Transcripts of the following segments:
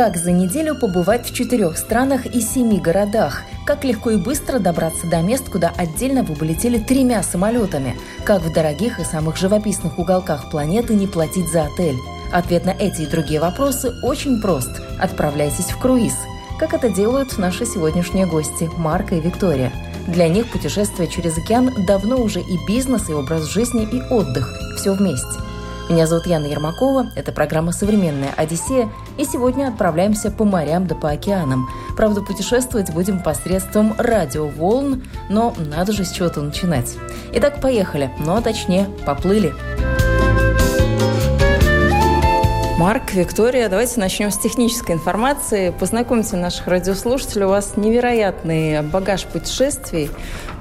Как за неделю побывать в четырех странах и семи городах? Как легко и быстро добраться до мест, куда отдельно вы полетели тремя самолетами? Как в дорогих и самых живописных уголках планеты не платить за отель? Ответ на эти и другие вопросы очень прост. Отправляйтесь в круиз. Как это делают наши сегодняшние гости Марка и Виктория. Для них путешествие через океан давно уже и бизнес, и образ жизни, и отдых. Все вместе. Меня зовут Яна Ермакова, это программа «Современная Одиссея», и сегодня отправляемся по морям да по океанам. Правда, путешествовать будем посредством радиоволн, но надо же с чего-то начинать. Итак, поехали, а точнее, поплыли. Марк, Виктория, давайте начнем с технической информации. Познакомьте наших радиослушателей. У вас невероятный багаж путешествий.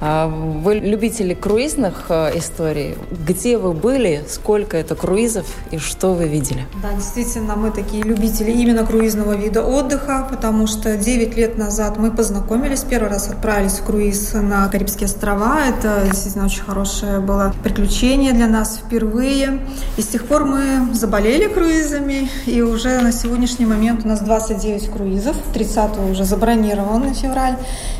А, вы любители круизных э, историй. Где вы были, сколько это круизов и что вы видели? Да, действительно, мы такие любители именно круизного вида отдыха, потому что 9 лет назад мы познакомились, первый раз отправились в круиз на Карибские острова. Это действительно очень хорошее было приключение для нас впервые. И с тех пор мы заболели круизами, и уже на сегодняшний момент у нас 29 круизов, 30 уже забронирован на февраль.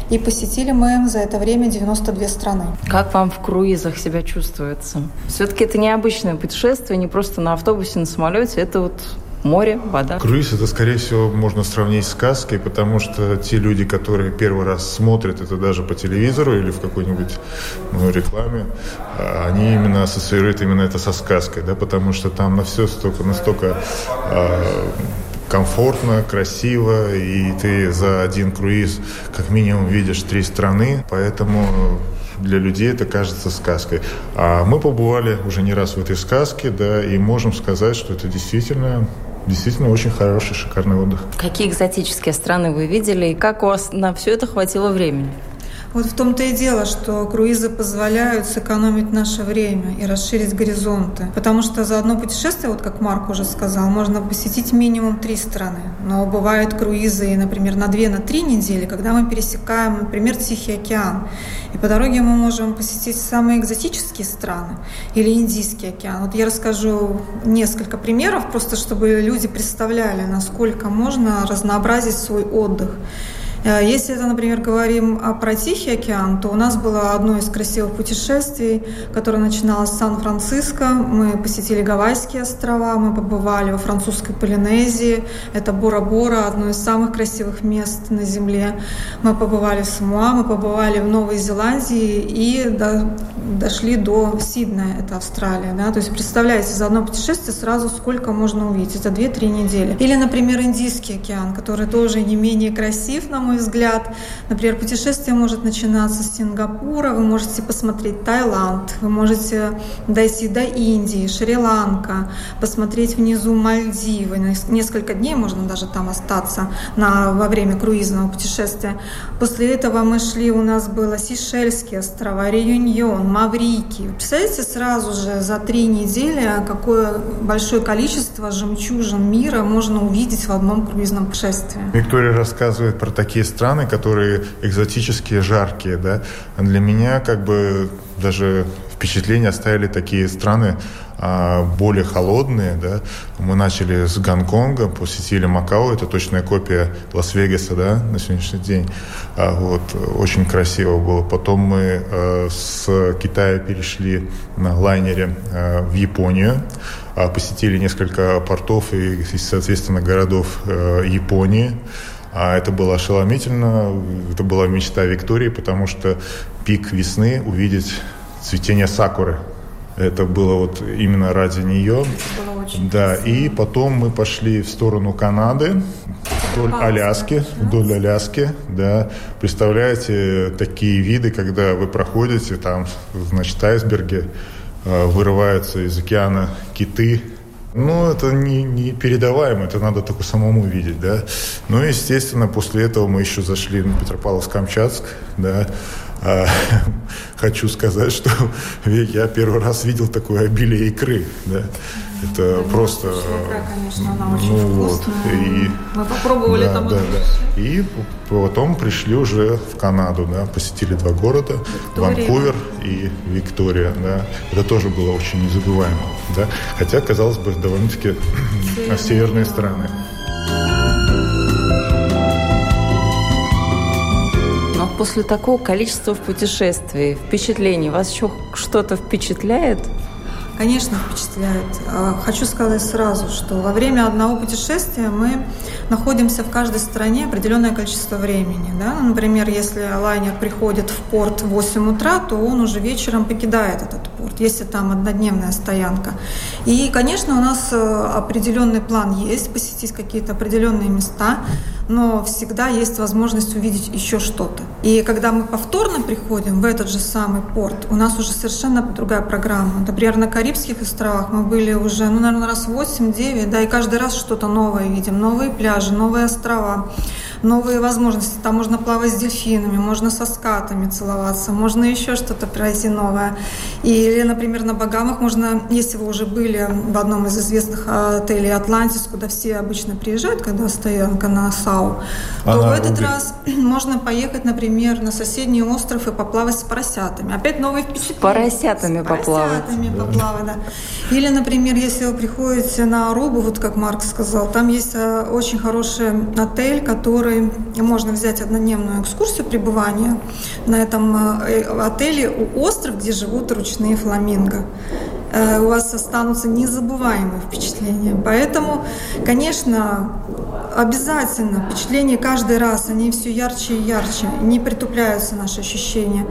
И посетили мы за это время 92 страны. Как вам в круизах себя чувствуется? Все-таки это необычное путешествие, не просто на автобусе, на самолете. Это вот море, вода. Круиз это, скорее всего, можно сравнить с сказкой, потому что те люди, которые первый раз смотрят это даже по телевизору или в какой-нибудь ну, рекламе, а, они именно ассоциируют именно это со сказкой, да, потому что там на все столько, настолько э, комфортно, красиво, и ты за один круиз как минимум видишь три страны, поэтому для людей это кажется сказкой. А мы побывали уже не раз в этой сказке, да, и можем сказать, что это действительно действительно очень хороший, шикарный отдых. Какие экзотические страны вы видели и как у вас на все это хватило времени? Вот в том-то и дело, что круизы позволяют сэкономить наше время и расширить горизонты. Потому что за одно путешествие, вот как Марк уже сказал, можно посетить минимум три страны. Но бывают круизы, например, на две, на три недели, когда мы пересекаем, например, Тихий океан. И по дороге мы можем посетить самые экзотические страны или Индийский океан. Вот я расскажу несколько примеров, просто чтобы люди представляли, насколько можно разнообразить свой отдых. Э, если это, например, говорим про Тихий океан, то у нас было одно из красивых путешествий, которое начиналось с Сан-Франциско. Мы посетили Гавайские острова, мы побывали во французской Полинезии. Это Бора-Бора, одно из самых красивых мест на Земле. Мы побывали в Самуа, мы побывали в Новой Зеландии и до, дошли до Сиднея, это Австралия. Да? То есть представляете, за одно путешествие сразу сколько можно увидеть. Это 2-3 недели. Или, например, Индийский океан, который тоже не менее красив, на мой взгляд. Например, путешествие может начинаться с Сингапура, вы можете посмотреть Таиланд, вы можете дойти до Индии, Шри-Ланка, посмотреть внизу Мальдивы. Несколько дней можно даже там остаться на, во время круизного путешествия. После этого мы шли, у нас было Сейшельские острова, Реюньон, Маврикий. Представляете, сразу же за три недели какое большое количество жемчужин мира можно увидеть в одном круизном путешествии. Виктория рассказывает про такие такие страны, которые экзотические, жаркие, да. Для меня как бы даже впечатление оставили такие страны а, более холодные, да. Мы начали с Гонконга, посетили Макао, это точная копия Лас-Вегаса, да, на сегодняшний день. А, вот, очень красиво было. Потом мы а, с Китая перешли на лайнере а, в Японию, а, посетили несколько портов и, соответственно, городов а, Японии. А это было ошеломительно, это была мечта Виктории, потому что пик весны увидеть цветение сакуры. Это было вот именно ради нее. да, красиво. и потом мы пошли в сторону Канады, вдоль Палас, Аляски, вдоль Аляски, да. Представляете, такие виды, когда вы проходите, там, значит, айсберги, э, вырываются из океана киты, Ну, это не, не передаваемо, это надо только самому видеть, да. Ну, естественно, после этого мы еще зашли на Петропавловск-Камчатск, да. А, хочу сказать, что я первый раз видел такое обилие икры, да. Это да, просто... Икра, конечно, она очень ну, вкусная. Вот, и, Мы попробовали да, там. Да, да. И потом пришли уже в Канаду, да, посетили два города, Виктория. Ванкувер и Виктория, да. Это тоже было очень незабываемо, да. Хотя, казалось бы, довольно-таки северные, северные страны. Но после такого количества путешествий, впечатлений, вас еще что-то впечатляет? Конечно, впечатляет. А, хочу сказать сразу, что во время одного путешествия мы находимся в каждой стране определенное количество времени. Да? Например, если лайнер приходит в порт в 8 утра, то он уже вечером покидает этот порт, если там однодневная стоянка. И, конечно, у нас э, определенный план есть, посетить какие-то определенные места, но всегда есть возможность увидеть еще что-то. И когда мы повторно приходим в этот же самый порт, у нас уже совершенно другая программа. Например, на Карибских островах мы были уже, ну, наверное, раз 8-9, да, и каждый раз что-то новое видим. Новые пляжи, новые острова новые возможности. Там можно плавать с дельфинами, можно со скатами целоваться, можно еще что-то пройти новое. Или, например, на Багамах можно, если вы уже были в одном из известных отелей Атлантис, куда все обычно приезжают, когда стоянка на САУ, то Она в этот убит. раз можно поехать, например, на соседний остров и поплавать с поросятами. Опять новые впечатления. С поросятами с поплавать. поросятами да. поплавать, да. Или, например, если вы приходите на Арубу, вот как Марк сказал, там есть э, очень хороший отель, который который можно взять однодневную экскурсию пребывания на этом э, отеле у остров, где живут ручные фламинго. Э, у вас останутся незабываемые впечатления. Поэтому, конечно, обязательно впечатления каждый раз, они все ярче и ярче, не притупляются наши ощущения.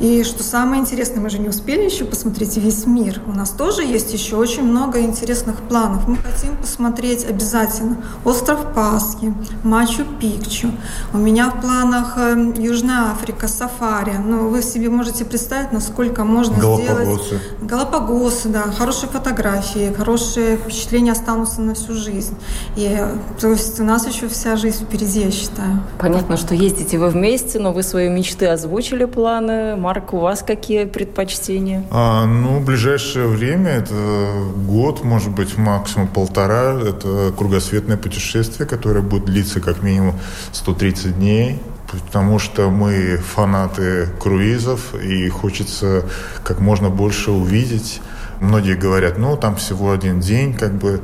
И что самое интересное, мы же не успели еще посмотреть весь мир. У нас тоже есть еще очень много интересных планов. Мы хотим посмотреть обязательно остров Пасхи, Мачу-Пикчу. У меня в планах э, Южная Африка, сафари. Ну, вы себе можете представить, насколько можно Галапагосы. сделать... Галапагосы. да. Хорошие фотографии, хорошие впечатления останутся на всю жизнь. И, то есть у нас еще вся жизнь впереди, я считаю. Понятно, что ездите вы вместе, но вы свои мечты озвучили, планы. Марк, у вас какие предпочтения? А, ну, в ближайшее время, это год, может быть, максимум полтора, это кругосветное путешествие, которое будет длиться как минимум 130 дней потому что мы фанаты круизов, и хочется как можно больше увидеть. Многие говорят, ну, там всего один день, как бы,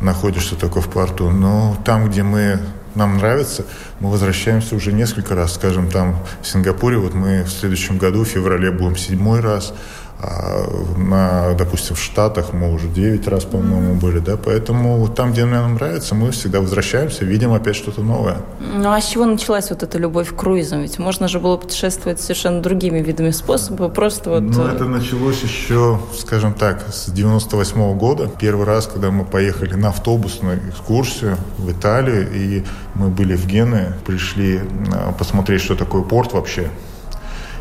находишься только в порту. Но там, где мы нам нравится, мы возвращаемся уже несколько раз. Скажем, там в Сингапуре, вот мы в следующем году, в феврале, будем седьмой раз. А на, допустим, в Штатах мы уже 9 раз, по-моему, были, да, поэтому там, где нам нравится, мы всегда возвращаемся, видим опять что-то новое. Ну, а с чего началась вот эта любовь к круизам? Ведь можно же было путешествовать совершенно другими видами способов, просто вот... Ну, это началось еще, скажем так, с 98 -го года. Первый раз, когда мы поехали на автобусную экскурсию в Италию, и мы были в Гене, пришли а, посмотреть, что такое порт вообще,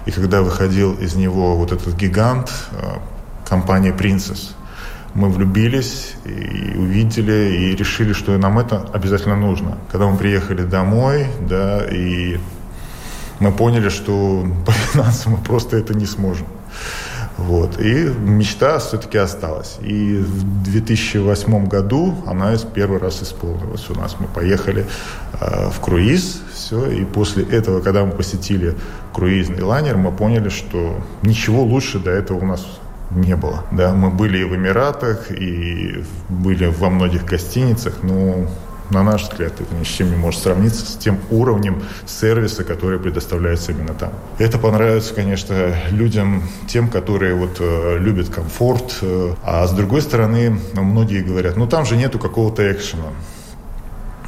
и когда выходил из него вот этот гигант, э, компания Princess, мы влюбились и увидели, и решили, что нам это обязательно нужно. Когда мы приехали домой, да, и мы поняли, что по финансам мы просто это не сможем. Вот. И мечта все-таки осталась. И в 2008 году она первый раз исполнилась у нас. Мы поехали э, в круиз, все. И после этого, когда мы посетили круизный лайнер, мы поняли, что ничего лучше до этого у нас не было. Да, мы были и в Эмиратах, и были во многих гостиницах, но на наш взгляд, это ни с чем не может сравниться с тем уровнем сервиса, который предоставляется именно там. Это понравится, конечно, людям, тем, которые вот э, любят комфорт. Э, а с другой стороны, многие говорят, ну там же нету какого-то экшена.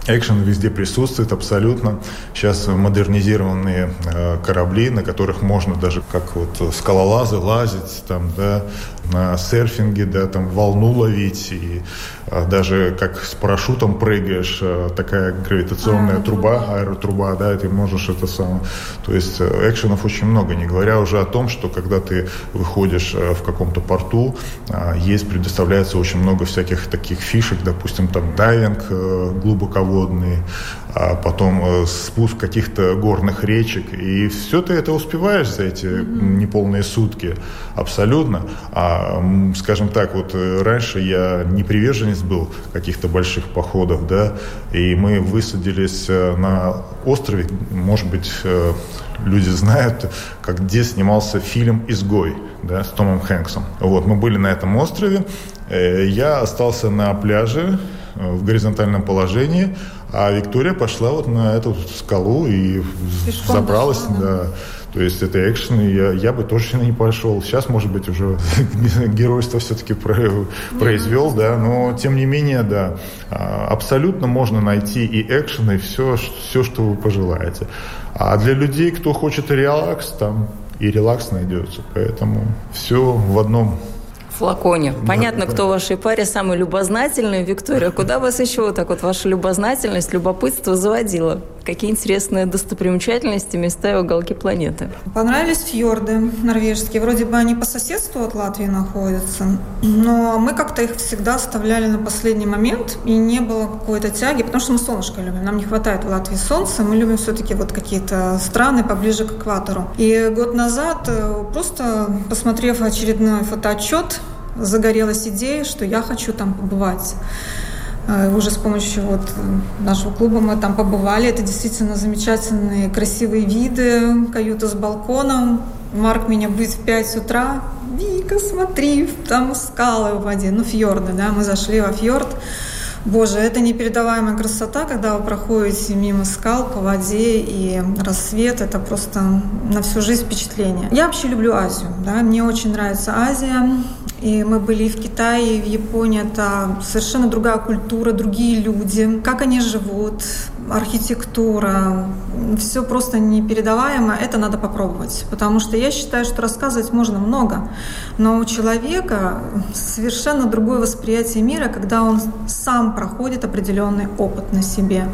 Экшен везде присутствует абсолютно. Сейчас модернизированные э, корабли, на которых можно даже как вот скалолазы лазить, там, да, на серфинге, да, там волну ловить, и а, даже как с парашютом прыгаешь, а, такая гравитационная а, труба, аэротруба, да, ты можешь это самое. То есть э, экшенов очень много, не говоря уже о том, что когда ты выходишь э, в каком-то порту, а, есть, предоставляется очень много всяких таких фишек, допустим, там дайвинг э, глубоководный, а потом спуск каких-то горных речек, и все ты это успеваешь за эти неполные сутки, абсолютно. А, скажем так, вот раньше я не приверженец был каких-то больших походов, да, и мы высадились на острове, может быть, люди знают, как где снимался фильм «Изгой» да, с Томом Хэнксом. Вот, мы были на этом острове, э, я остался на пляже. э, в горизонтальном положении, а Виктория пошла вот на эту скалу и Пешком забралась, пошла, да. да. То есть это экшен, и я, я бы точно не пошел. Сейчас, может быть, уже геройство все-таки произвел, да, но тем не менее, да, а, абсолютно можно найти и экшен, и все, все, что вы пожелаете. А для людей, кто хочет релакс, там и релакс найдется. Поэтому все в одном флаконе. Понятно, да, кто в вашей паре самый любознательный. Виктория, куда вас еще вот так вот ваша любознательность, любопытство заводило? Какие интересные достопримечательности, места и уголки планеты? Понравились фьорды норвежские. Вроде бы они по соседству от Латвии находятся, но мы как-то их всегда оставляли на последний момент, и не было какой-то тяги, потому что мы солнышко любим. Нам не хватает в Латвии солнца, мы любим все-таки вот какие-то страны поближе к экватору. И год назад, э, просто посмотрев очередной фотоотчет, загорелась идея, что я хочу там побывать. Э, уже с помощью вот нашего клуба мы там побывали. Это действительно замечательные, красивые виды, каюта с балконом. Марк меня будет в 5 утра. Вика, смотри, там скалы в воде, ну фьорды, да, мы зашли во фьорд. Боже, это непередаваемая красота, когда вы проходите мимо скал по воде и рассвет. Это просто на всю жизнь впечатление. Я вообще люблю Азию. Да? Мне очень нравится Азия. И мы были и в Китае, и в Японии. Это совершенно другая культура, другие люди. Как они живут, архитектура. Все просто непередаваемо. Это надо попробовать. Потому что я считаю, что рассказывать можно много. Но у человека совершенно другое восприятие мира, когда он сам проходит определенный опыт на себе.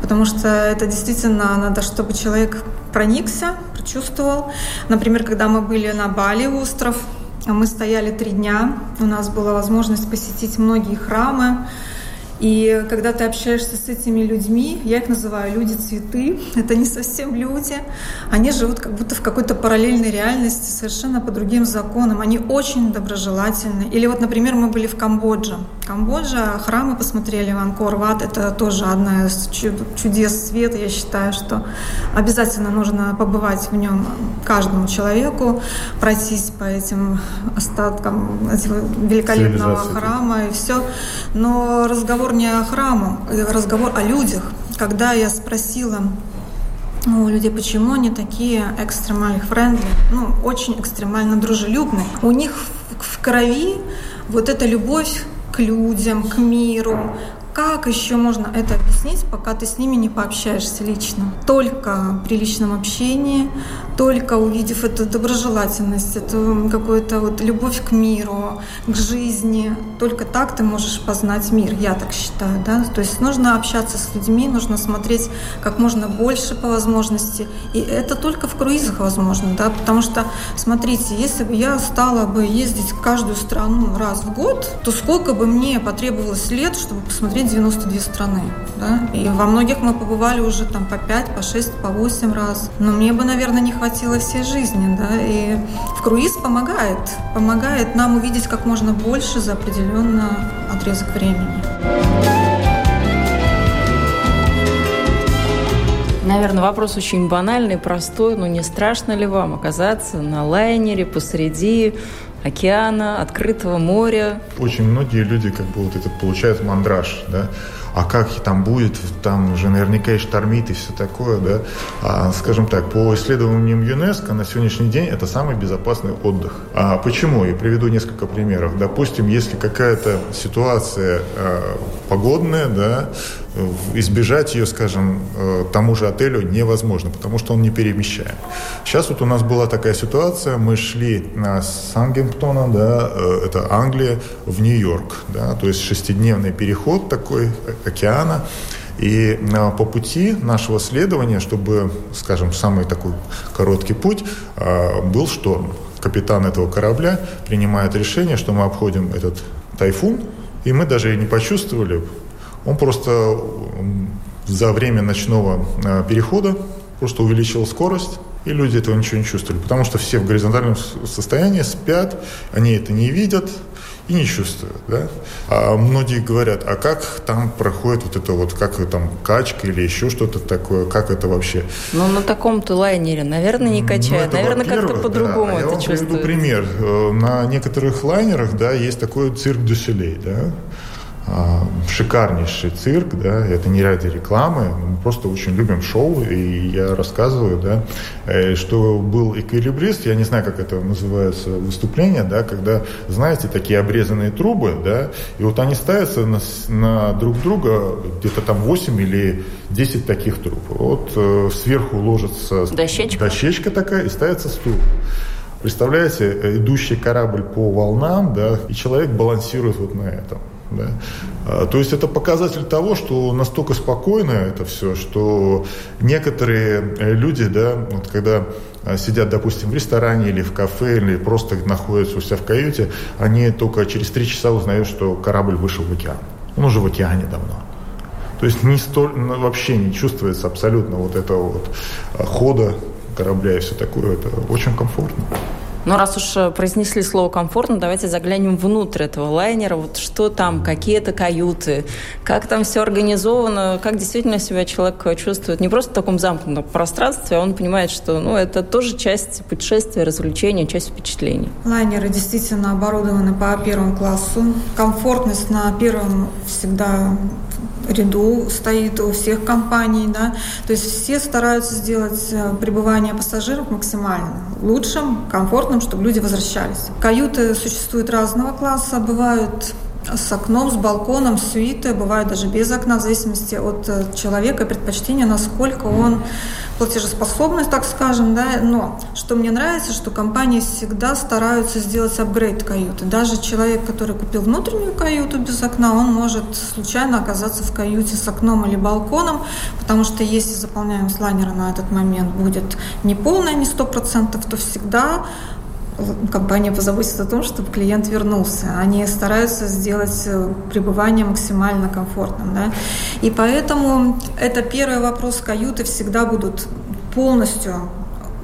Потому что это действительно надо, чтобы человек проникся, прочувствовал. Например, когда мы были на Бали, остров, мы стояли три дня, у нас была возможность посетить многие храмы, и когда ты общаешься с этими людьми, я их называю люди-цветы, это не совсем люди, они живут как будто в какой-то параллельной реальности, совершенно по другим законам, они очень доброжелательны. Или вот, например, мы были в Камбодже. Камбоджа, храмы посмотрели в Анкор-Ват, это тоже одна из чудес света, я считаю, что обязательно нужно побывать в нем каждому человеку, пройтись по этим остаткам этого великолепного храма и все. Но разговор не о храму, разговор о людях. Когда я спросила у людей, почему они такие экстремально френдли, ну, очень экстремально дружелюбные. У них в крови вот эта любовь к людям, к миру, как еще можно это объяснить, пока ты с ними не пообщаешься лично? Только при личном общении, только увидев эту доброжелательность, эту какую-то вот любовь к миру, к жизни, только так ты можешь познать мир, я так считаю, да? То есть нужно общаться с людьми, нужно смотреть как можно больше по возможности, и это только в круизах возможно, да, потому что, смотрите, если бы я стала бы ездить в каждую страну раз в год, то сколько бы мне потребовалось лет, чтобы посмотреть 92 страны. Да? И во многих мы побывали уже там по 5, по 6, по 8 раз. Но мне бы, наверное, не хватило всей жизни. Да? И в круиз помогает. Помогает нам увидеть как можно больше за определенный отрезок времени. Наверное, вопрос очень банальный, простой, но не страшно ли вам оказаться на лайнере посреди океана, открытого моря. Очень многие люди как бы вот это получают мандраж, да, а как там будет, там уже наверняка и штормит и все такое, да. А, скажем так, по исследованиям ЮНЕСКО на сегодняшний день это самый безопасный отдых. А почему? Я приведу несколько примеров. Допустим, если какая-то ситуация э, погодная, да, избежать ее, скажем, э, тому же отелю невозможно, потому что он не перемещаем. Сейчас вот у нас была такая ситуация, мы шли с Сангемптона, да, э, это Англия, в Нью-Йорк, да, то есть шестидневный переход такой океана, и по пути нашего следования, чтобы, скажем, самый такой короткий путь, был шторм. Капитан этого корабля принимает решение, что мы обходим этот тайфун, и мы даже не почувствовали, он просто за время ночного э, перехода просто увеличил скорость, и люди этого ничего не чувствовали, потому что все в горизонтальном состоянии спят, они это не видят и не чувствуют. Да? А многие говорят, а как там проходит вот это вот, как там качка или еще что-то такое, как это вообще? Ну, на таком-то лайнере, наверное, не качает, ну, наверное, как-то по-другому да, это я вам чувствует. приведу пример. Э, на некоторых лайнерах, да, есть такой цирк Дюселей, да, шикарнейший цирк, да, это не ради рекламы, мы просто очень любим шоу, и я рассказываю, да, э, что был эквилибрист, я не знаю, как это называется выступление, да, когда, знаете, такие обрезанные трубы, да, и вот они ставятся на, на друг друга, где-то там 8 или 10 таких труб. Вот э, сверху ложится дощечка. дощечка такая и ставится стул. Представляете, э, идущий корабль по волнам, да, и человек балансирует вот на этом. Да? А, то есть это показатель того, что настолько спокойно это все, что некоторые э, люди, да, вот когда а, сидят, допустим, в ресторане или в кафе, или просто находятся у себя в каюте, они только через три часа узнают, что корабль вышел в океан. Он уже в океане давно. То есть не столь, ну, вообще не чувствуется абсолютно вот этого вот а, хода корабля и все такое. Это очень комфортно. Но раз уж э, произнесли слово комфортно, давайте заглянем внутрь этого лайнера. Вот что там, какие это каюты, как там все организовано, как действительно себя человек чувствует. Не просто в таком замкнутом пространстве, а он понимает, что ну, это тоже часть путешествия, развлечения, часть впечатлений. Лайнеры действительно оборудованы по первому классу. Комфортность на первом всегда ряду стоит у всех компаний, да, то есть все стараются сделать э, пребывание пассажиров максимально лучшим, комфортным, чтобы люди возвращались. Каюты существуют разного класса, бывают с окном, с балконом, сюиты, бывают даже без окна, в зависимости от э, человека, предпочтения, насколько он платежеспособный, так скажем, да, но что мне нравится, что компании всегда стараются сделать апгрейд каюты. Даже человек, который купил внутреннюю каюту без окна, он может случайно оказаться в каюте с окном или балконом, потому что если заполняемость лайнера на этот момент будет не полная, не сто процентов, то всегда компания позаботится о том, чтобы клиент вернулся. Они стараются сделать э, пребывание максимально комфортным. Да? И поэтому это первый вопрос каюты всегда будут полностью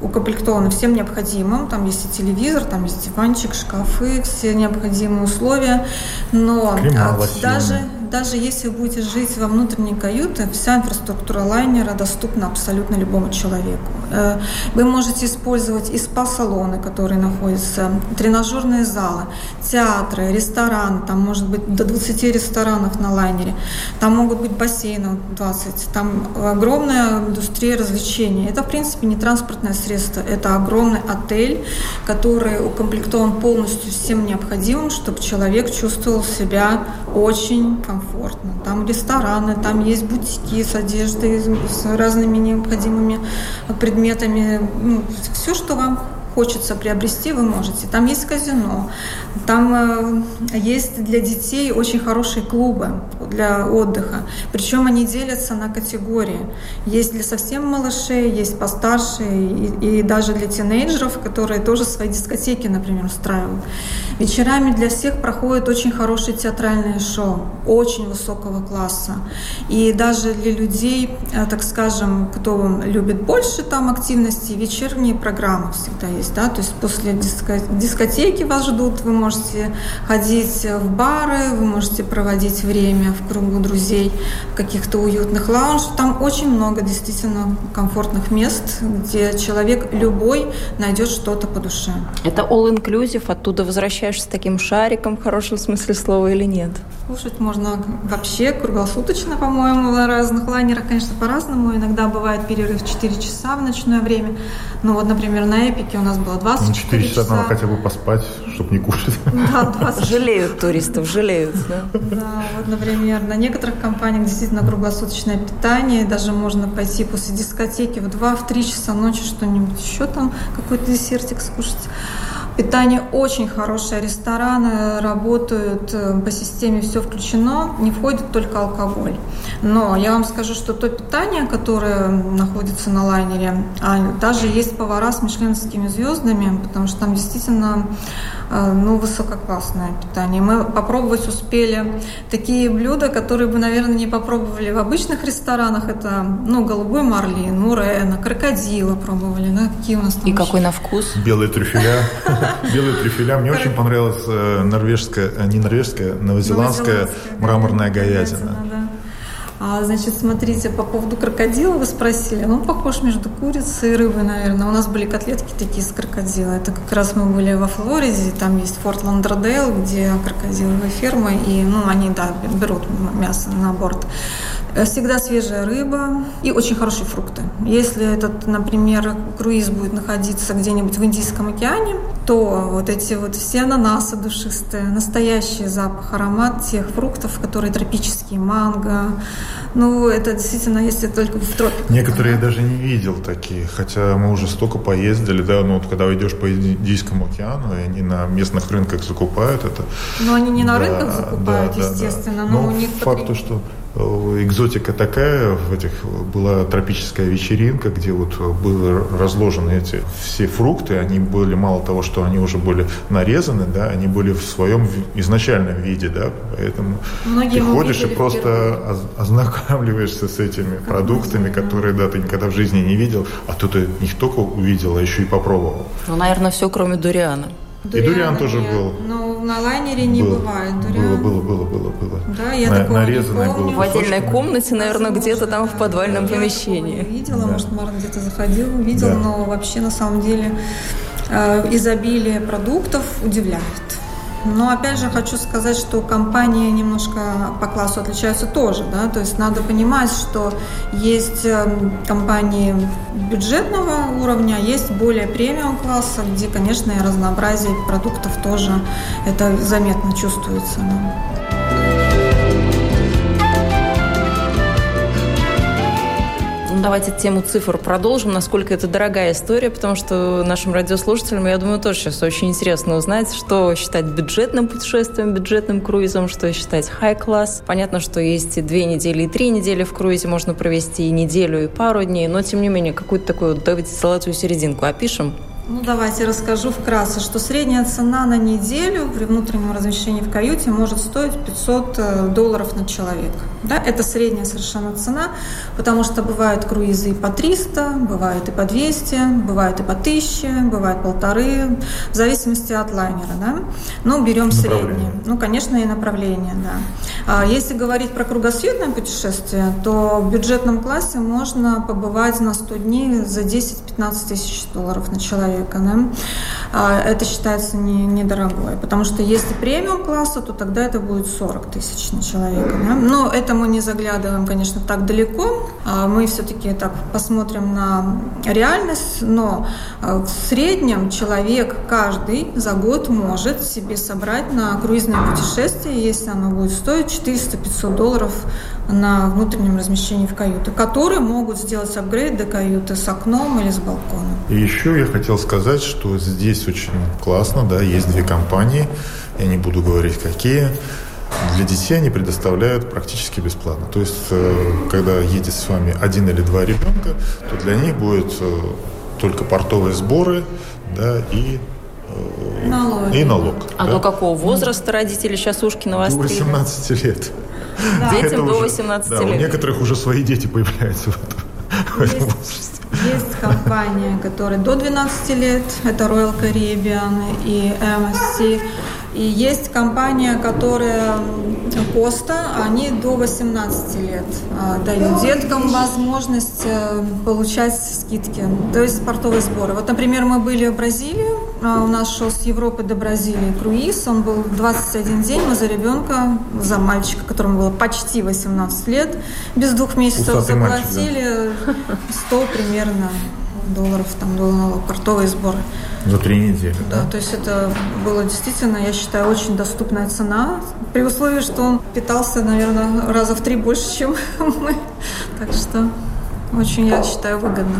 укомплектованы всем необходимым. Там есть и телевизор, там есть диванчик, шкафы, все необходимые условия. Но Крема, даже, даже если вы будете жить во внутренней каюте, вся инфраструктура лайнера доступна абсолютно любому человеку. Э, вы можете использовать и спа-салоны, которые находятся, тренажерные залы, театры, рестораны, там может быть до 20 ресторанов на лайнере, там могут быть бассейны 20, там огромная индустрия развлечений. Это, в принципе, не транспортное средство, это огромный отель, который укомплектован полностью всем необходимым, чтобы человек чувствовал себя очень комфортно комфортно. Там рестораны, там есть бутики с одеждой, с разными необходимыми предметами. Ну, все, что вам хочется приобрести, вы можете. Там есть казино, там э, есть для детей очень хорошие клубы для отдыха. Причем они делятся на категории. Есть для совсем малышей, есть постарше и, и даже для тинейджеров, которые тоже свои дискотеки, например, устраивают. Вечерами для всех проходят очень хорошие театральные шоу, очень высокого класса. И даже для людей, э, так скажем, кто любит больше там активности, вечерние программы всегда есть. Да? То есть после дискотеки вас ждут, вы можете ходить в бары, вы можете проводить время в кругу друзей, в каких-то уютных лаунж. Там очень много действительно комфортных мест, где человек любой найдет что-то по душе. Это all-inclusive, оттуда возвращаешься таким шариком в хорошем смысле слова или нет? Кушать можно вообще круглосуточно, по-моему, на разных лайнерах, конечно, по-разному. Иногда бывает перерыв 4 часа в ночное время. Но вот, например, на Эпике у нас нас было 24 ну, 4 часа. часа надо хотя бы поспать, чтобы не кушать. Да, 20 Жалеют туристов, жалеют, да? Да, вот, например, на некоторых компаниях действительно круглосуточное питание, даже можно пойти после дискотеки в 2-3 часа ночи что-нибудь еще там, какой-то десертик скушать. Питание очень хорошее, рестораны работают э, по системе «все включено», не входит только алкоголь. Но я вам скажу, что то питание, которое находится на лайнере, а даже есть повара с мишленовскими звездами, потому что там действительно э, ну, высококлассное питание. Мы попробовать успели такие блюда, которые бы, наверное, не попробовали в обычных ресторанах. Это, ну, голубой марлин, мурена, крокодила пробовали, да, какие у нас там И еще? какой на вкус? Белые трюфеля. Белые трюфеля. Мне очень понравилась э, норвежская, э, не норвежская, новозеландская мраморная говядина. А, значит, смотрите, по поводу крокодила вы спросили. Он похож между курицей и рыбой, наверное. У нас были котлетки такие с крокодила. Это как раз мы были во Флориде, там есть Форт Ландердейл, где крокодиловые фермы, и ну, они, да, берут мясо на борт. Э, всегда свежая рыба и очень хорошие фрукты. Если этот, например, круиз будет находиться где-нибудь в Индийском океане, то вот эти вот все ананасы душистые, настоящий запах, аромат тех фруктов, которые тропические, манго, ну, это действительно, если только в тропиках. Некоторые я даже не видел такие, хотя мы уже столько поездили, да, ну вот когда идешь по Индийскому океану, и они на местных рынках закупают это. Но они не на да, рынках закупают, да, естественно, да, но, но у них... Факт то, что экзотика такая, в этих была тропическая вечеринка, где вот были разложены эти все фрукты, они были мало того, что они уже были нарезаны, да, они были в своем изначальном виде, да, поэтому Многие ты ходишь и просто ознакомливаешься с этими как продуктами, да. которые, да, ты никогда в жизни не видел, а тут ты не только увидел, а еще и попробовал. Ну, наверное, все кроме дуриана. Дуриана и дуриан тоже нет. был. Но на лайнере не было, бывает. Было, было, было, было, было. Да, я на, нарезанное не помню. было. В отдельной комнате, наверное, где-то там в подвальном я помещении. видела, да. может, Марк где-то заходил, видел, да. но вообще на самом деле э, изобилие продуктов удивляет. Но опять же хочу сказать, что компании немножко по классу отличаются тоже, да, то есть надо понимать, что есть эм, компании бюджетного уровня, есть более премиум класса, где, конечно, разнообразие продуктов тоже это заметно чувствуется. Да. Давайте тему цифр продолжим, насколько это дорогая история, потому что нашим радиослушателям, я думаю, тоже сейчас очень интересно узнать, что считать бюджетным путешествием, бюджетным круизом, что считать high-класс. Понятно, что есть две недели и три недели в круизе, можно провести и неделю, и пару дней, но тем не менее, какую-то такую, давайте золотую серединку опишем. Ну, давайте расскажу вкратце, что средняя цена на неделю при внутреннем размещении в каюте может стоить 500 э, долларов на человека. Да, это средняя совершенно цена, потому что бывают круизы и по 300, бывают и по 200, бывают и по 1000, бывают полторы, в зависимости от лайнера. Да? Ну, берем среднее. Ну, конечно, и направление, да. А если говорить про кругосветное путешествие, то в бюджетном классе можно побывать на 100 дней за 10-15 тысяч долларов на человека человека, да, а, это считается не, недорогой. Потому что если премиум класса, то тогда это будет 40 тысяч на человека. Да? Но это мы не заглядываем, конечно, так далеко. А мы все-таки так посмотрим на реальность. Но а, в среднем человек каждый за год может себе собрать на круизное путешествие, если оно будет стоить 400-500 долларов на внутреннем размещении в каюты, которые могут сделать апгрейд до каюты с окном или с балконом. И еще я хотел сказать, что здесь очень классно, да, есть две компании, я не буду говорить какие, для детей они предоставляют практически бесплатно. То есть, э, когда едет с вами один или два ребенка, то для них будет э, только портовые сборы да, и э, налог. И налог. А да? до какого возраста родители сейчас ушки навострили? До 18 лет. Да. Детям до 18 уже, лет. Да, у некоторых уже свои дети появляются в этом, в этом возрасте. Есть компания, которая до 12 лет, это Royal Caribbean и MSC. И есть компания, которая Коста, они до 18 лет а, дают деткам возможность э, получать скидки, то есть портовые сборы. Вот, например, мы были в Бразилии, а, у нас шел с Европы до Бразилии круиз, он был 21 день, мы за ребенка, за мальчика, которому было почти 18 лет, без двух месяцев Усатый заплатили мальчик, да? 100 примерно долларов там был налог, портовые сборы. За три недели, да? Да, то есть это было действительно, я считаю, очень доступная цена, при условии, что он питался, наверное, раза в три больше, чем мы. Так что очень, я считаю, выгодно.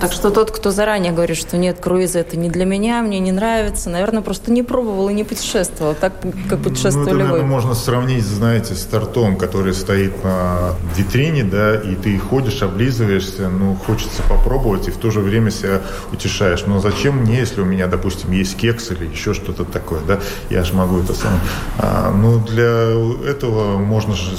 Так что тот, кто заранее говорит, что нет, круизы это не для меня, мне не нравится, наверное, просто не пробовал и не путешествовал, так как путешествовали ну, это, наверное, вы. можно сравнить, знаете, с тортом, который стоит на витрине, да, и ты ходишь, облизываешься, ну, хочется попробовать, и в то же время себя утешаешь. Но зачем мне, если у меня, допустим, есть кекс или еще что-то такое, да, я же могу это сам. А, ну, для этого можно же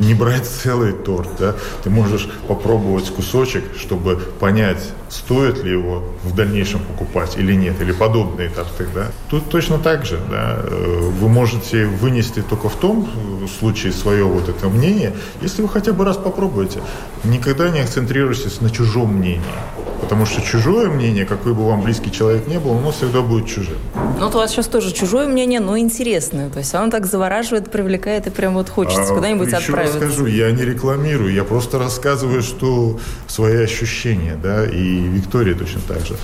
не брать целый торт, да, ты можешь попробовать кусочек, чтобы понять, стоит ли его в дальнейшем покупать или нет, или подобные торты, да. Тут точно так же, да, э, вы можете вынести только в том случае свое вот это мнение, если вы хотя бы раз попробуете. Никогда не акцентрируйтесь на чужом мнении. Потому что чужое мнение, какой бы вам близкий человек не был, оно всегда будет чужим. Ну, вот у вас сейчас тоже чужое мнение, но интересное. То есть оно так завораживает, привлекает, и прям вот хочется а, куда-нибудь еще отправиться. расскажу, я не рекламирую, я просто рассказываю, что свои ощущения, да, и Виктория точно так же.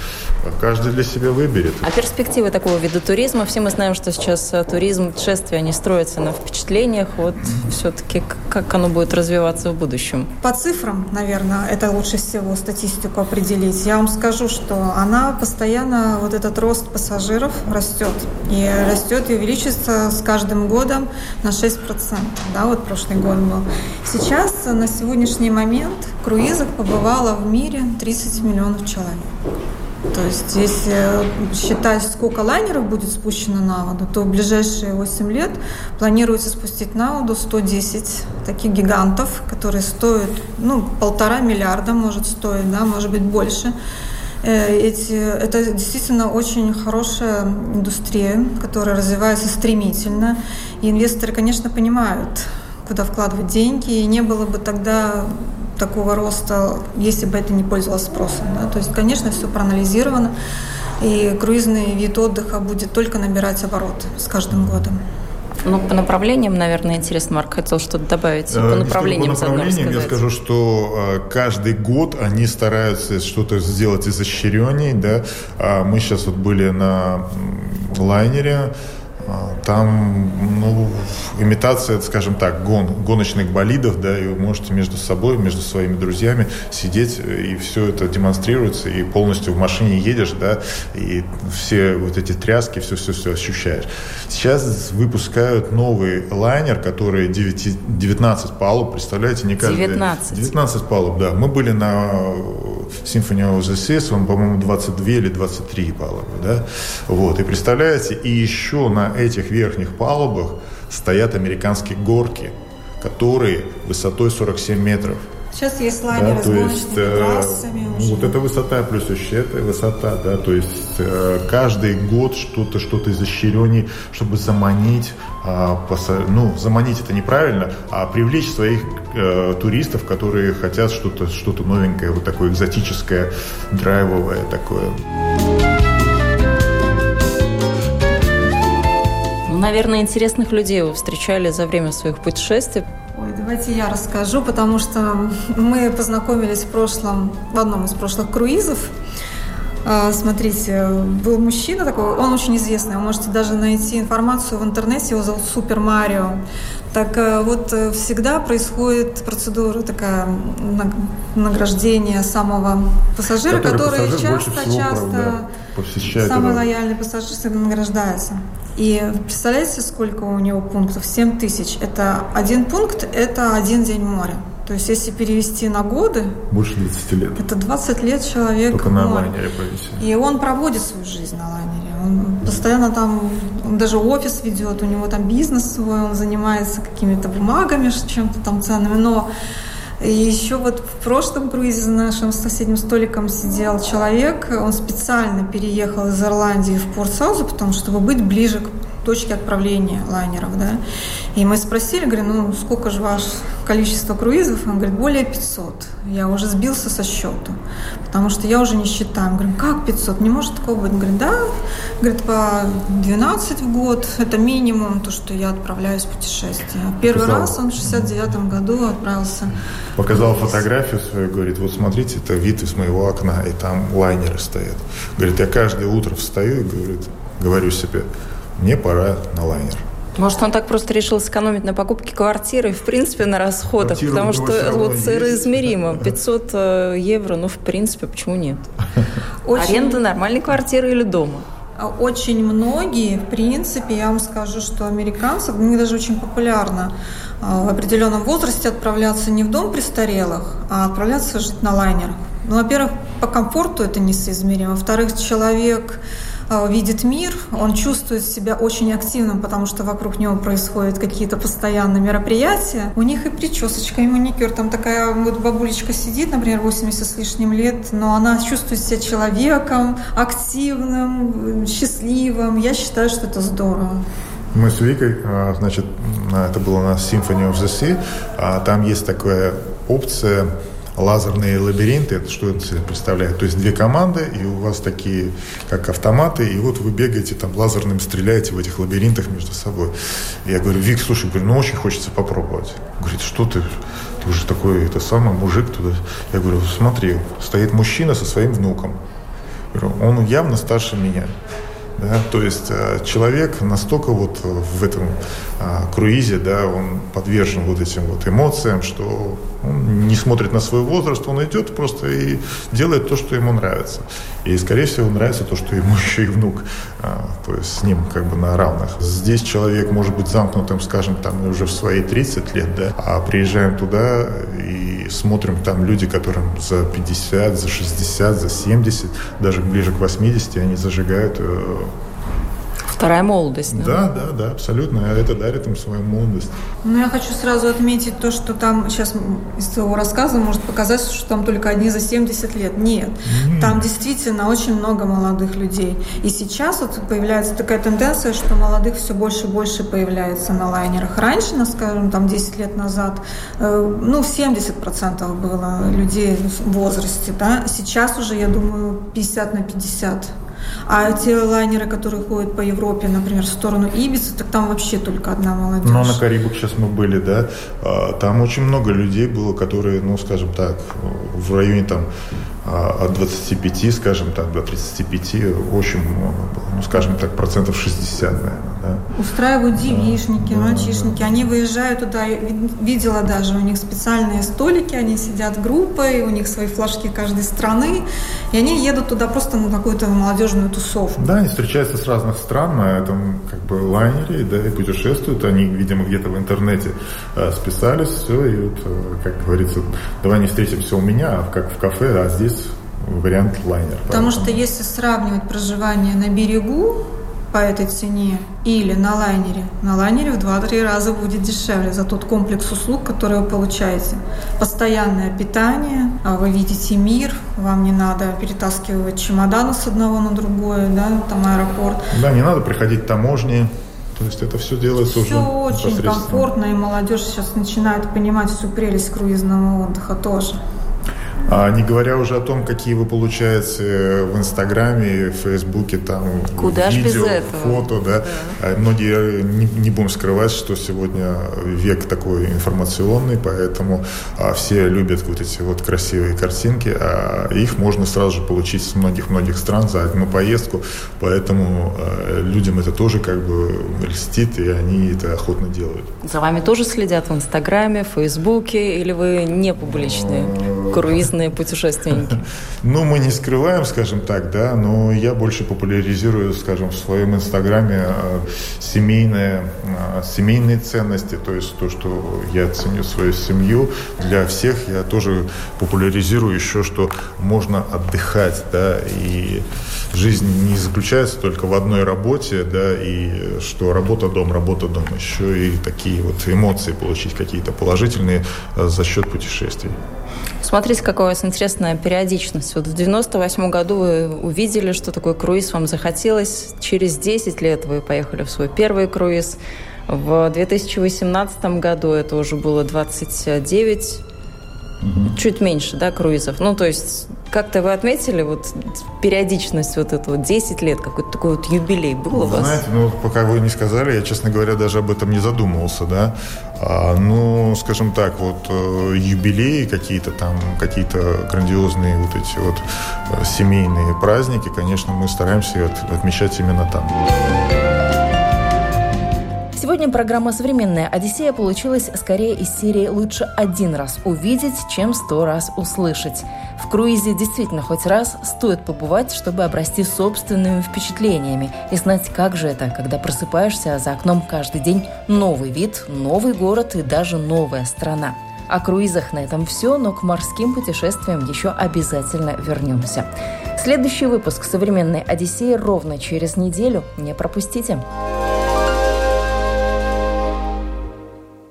Каждый для себя выберет. А перспективы такого вида туризма? Все мы знаем, что сейчас э, туризм, путешествия, они строятся на впечатлениях. Вот mm-hmm. все-таки как оно будет развиваться в будущем? По цифрам, наверное, это лучше всего статистику определить. Я вам скажу, что она постоянно, вот этот рост пассажиров растет. И растет и увеличится с каждым годом на 6%. Да, вот прошлый год был. Сейчас, на сегодняшний момент, в круизах побывало в мире 30 миллионов человек. То есть, если считать, сколько лайнеров будет спущено на воду, то в ближайшие 8 лет планируется спустить на воду 110 таких гигантов, которые стоят, ну, полтора миллиарда может стоить, да, может быть больше. Э, эти, это действительно очень хорошая индустрия, которая развивается стремительно. И инвесторы, конечно, понимают, куда вкладывать деньги, и не было бы тогда такого роста, если бы это не пользовалось спросом. Да? То есть, конечно, все проанализировано, и круизный вид отдыха будет только набирать обороты с каждым годом. Ну, по направлениям, наверное, интересно, Марк хотел что-то добавить. По э, направлениям, по направлениям я скажу, что э, каждый год они стараются что-то сделать изощренней. Да? А мы сейчас вот были на лайнере, там, ну, имитация, скажем так, гон, гоночных болидов, да, и вы можете между собой, между своими друзьями сидеть, и все это демонстрируется, и полностью в машине едешь, да, и все вот эти тряски, все-все-все ощущаешь. Сейчас выпускают новый лайнер, который 9, 19 палуб, представляете, не каждый... 19? 19 палуб, да. Мы были на Symphony of the Seas, он, по-моему, 22 или 23 палубы, да, вот, и представляете, и еще на этих верхних палубах стоят американские горки, которые высотой 47 метров. Сейчас есть лайнеры да, с есть, э, уже. Вот эта высота плюс еще эта высота, да, то есть э, каждый год что-то, что-то изощреннее, чтобы заманить, э, паса... ну, заманить это неправильно, а привлечь своих э, туристов, которые хотят что-то, что-то новенькое, вот такое экзотическое, драйвовое такое. Наверное, интересных людей вы встречали за время своих путешествий. Ой, давайте я расскажу, потому что мы познакомились в прошлом, в одном из прошлых круизов. А, смотрите, был мужчина такой, он очень известный, вы можете даже найти информацию в интернете, его зовут Супер Марио. Так э, вот, э, всегда происходит процедура такая награждения самого пассажира, который, который часто, часто посещает самый лояльный пассажир награждается. И представляете, сколько у него пунктов? 7 тысяч. Это один пункт, это один день моря. То есть, если перевести на годы... Больше 20 лет. Это 20 лет человек Только на лайнере повесили. И он проводит свою жизнь на лайнере. Он постоянно там, он даже офис ведет, у него там бизнес свой, он занимается какими-то бумагами, чем-то там ценными. Но и еще вот в прошлом круизе за нашим соседним столиком сидел человек, он специально переехал из Ирландии в Порт Саузу, потому что чтобы быть ближе к точке отправления лайнеров, да. И мы спросили, говорю, ну сколько же ваше количество круизов? Он говорит, более 500. Я уже сбился со счету, потому что я уже не считаю. Мы говорим, как 500? Не может такого быть. Он говорит, да, говорит, по 12 в год, это минимум то, что я отправляюсь в путешествие. Первый Показал. раз он в 69 году отправился. Показал фотографию свою, говорит, вот смотрите, это вид из моего окна, и там лайнеры стоят. Говорит, я каждое утро встаю и говорит, говорю себе, мне пора на лайнер. Может, он так просто решил сэкономить на покупке квартиры, в принципе, на расходах, Квартира потому что вот соизмеримо. 500 э, евро, ну, в принципе, почему нет? Очень... Аренда нормальной квартиры или дома? Очень многие, в принципе, я вам скажу, что американцы, у них даже очень популярно э, в определенном возрасте отправляться не в дом престарелых, а отправляться жить на лайнерах. Ну, во-первых, по комфорту это несоизмеримо. Во-вторых, человек видит мир, он чувствует себя очень активным, потому что вокруг него происходят какие-то постоянные мероприятия. У них и причесочка, и маникюр. Там такая вот бабулечка сидит, например, 80 с лишним лет, но она чувствует себя человеком, активным, счастливым. Я считаю, что это здорово. Мы с Викой, а, значит, это было у нас Symphony of the Sea, а там есть такая опция лазерные лабиринты, это что это представляет? То есть две команды, и у вас такие, как автоматы, и вот вы бегаете там лазерным, стреляете в этих лабиринтах между собой. И я говорю, Вик, слушай, говорю, ну очень хочется попробовать. Говорит, что ты, ты уже такой, это самый мужик туда. Я говорю, смотри, стоит мужчина со своим внуком. говорю, он явно старше меня. Да? То есть э, человек настолько вот в этом а, круизе, да, он подвержен вот этим вот эмоциям, что он не смотрит на свой возраст, он идет просто и делает то, что ему нравится. И, скорее всего, нравится то, что ему еще и внук, а, то есть с ним как бы на равных. Здесь человек может быть замкнутым, скажем, там уже в свои 30 лет, да, а приезжаем туда и смотрим там люди, которым за 50, за 60, за 70, даже ближе к 80, они зажигают э, Вторая молодость. Да, да, да, да абсолютно. Это дарит им свою молодость. Ну, я хочу сразу отметить то, что там сейчас из твоего рассказа может показаться, что там только одни за 70 лет. Нет. Mm. Там действительно очень много молодых людей. И сейчас вот появляется такая тенденция, что молодых все больше и больше появляется на лайнерах. Раньше, ну, скажем, там 10 лет назад, э, ну, 70% было людей в возрасте, да. Сейчас уже, я думаю, 50 на 50 а те лайнеры, которые ходят по Европе, например, в сторону Ибицы, так там вообще только одна молодежь. Ну, на Карибах сейчас мы были, да, а, там очень много людей было, которые, ну, скажем так, в районе там а, от 25, скажем так, до 35 очень много было. Ну, скажем так, процентов 60, наверное. Да? Устраивают девишники, да, мальчишники. Да. Они выезжают туда, видела даже, у них специальные столики, они сидят группой, у них свои флажки каждой страны, и они едут туда просто на какую-то молодежную тусовку. Да, они встречаются с разных стран на этом как бы лайнере, да, и путешествуют. Они, видимо, где-то в интернете э, списались, все, и вот, э, как говорится, давай не встретимся у меня, а как в кафе, а здесь вариант лайнер. Потому поэтому. что если сравнивать проживание на берегу по этой цене или на лайнере, на лайнере в 2-3 раза будет дешевле за тот комплекс услуг, который вы получаете. Постоянное питание, а вы видите мир, вам не надо перетаскивать чемоданы с одного на другое, да, там аэропорт. Да, не надо приходить таможни, то есть это все делается все уже очень комфортно, и молодежь сейчас начинает понимать всю прелесть круизного отдыха тоже. А не говоря уже о том, какие вы получаете в Инстаграме, в Фейсбуке, там, Куда видео, без этого? фото, да. да. А многие, не, не будем скрывать, что сегодня век такой информационный, поэтому а, все любят вот эти вот красивые картинки, а их можно сразу же получить с многих-многих стран за одну поездку, поэтому а, людям это тоже как бы льстит, и они это охотно делают. За вами тоже следят в Инстаграме, в Фейсбуке, или вы не публичные? круизные путешественники? Ну, мы не скрываем, скажем так, да, но я больше популяризирую, скажем, в своем инстаграме э, семейные, э, семейные ценности, то есть то, что я ценю свою семью. Для всех я тоже популяризирую еще, что можно отдыхать, да, и жизнь не заключается только в одной работе, да, и что работа дом, работа дом, еще и такие вот эмоции получить какие-то положительные э, за счет путешествий. Смотрите, какая у вас интересная периодичность. Вот в 98 году вы увидели, что такое круиз вам захотелось. Через 10 лет вы поехали в свой первый круиз. В 2018 году это уже было 29 угу. чуть меньше, да, круизов. Ну, то есть как-то вы отметили вот периодичность вот эту вот 10 лет, какой-то такой вот юбилей был у вас? Знаете, ну, пока вы не сказали, я, честно говоря, даже об этом не задумывался, да. А, ну, скажем так, вот э, юбилеи какие-то там, какие-то грандиозные вот эти вот э, семейные праздники, конечно, мы стараемся от, отмечать именно там. Сегодня программа «Современная Одиссея» получилась скорее из серии «Лучше один раз увидеть, чем сто раз услышать». В круизе действительно хоть раз стоит побывать, чтобы обрасти собственными впечатлениями и знать, как же это, когда просыпаешься, а за окном каждый день новый вид, новый город и даже новая страна. О круизах на этом все, но к морским путешествиям еще обязательно вернемся. Следующий выпуск «Современной Одиссеи» ровно через неделю. Не пропустите.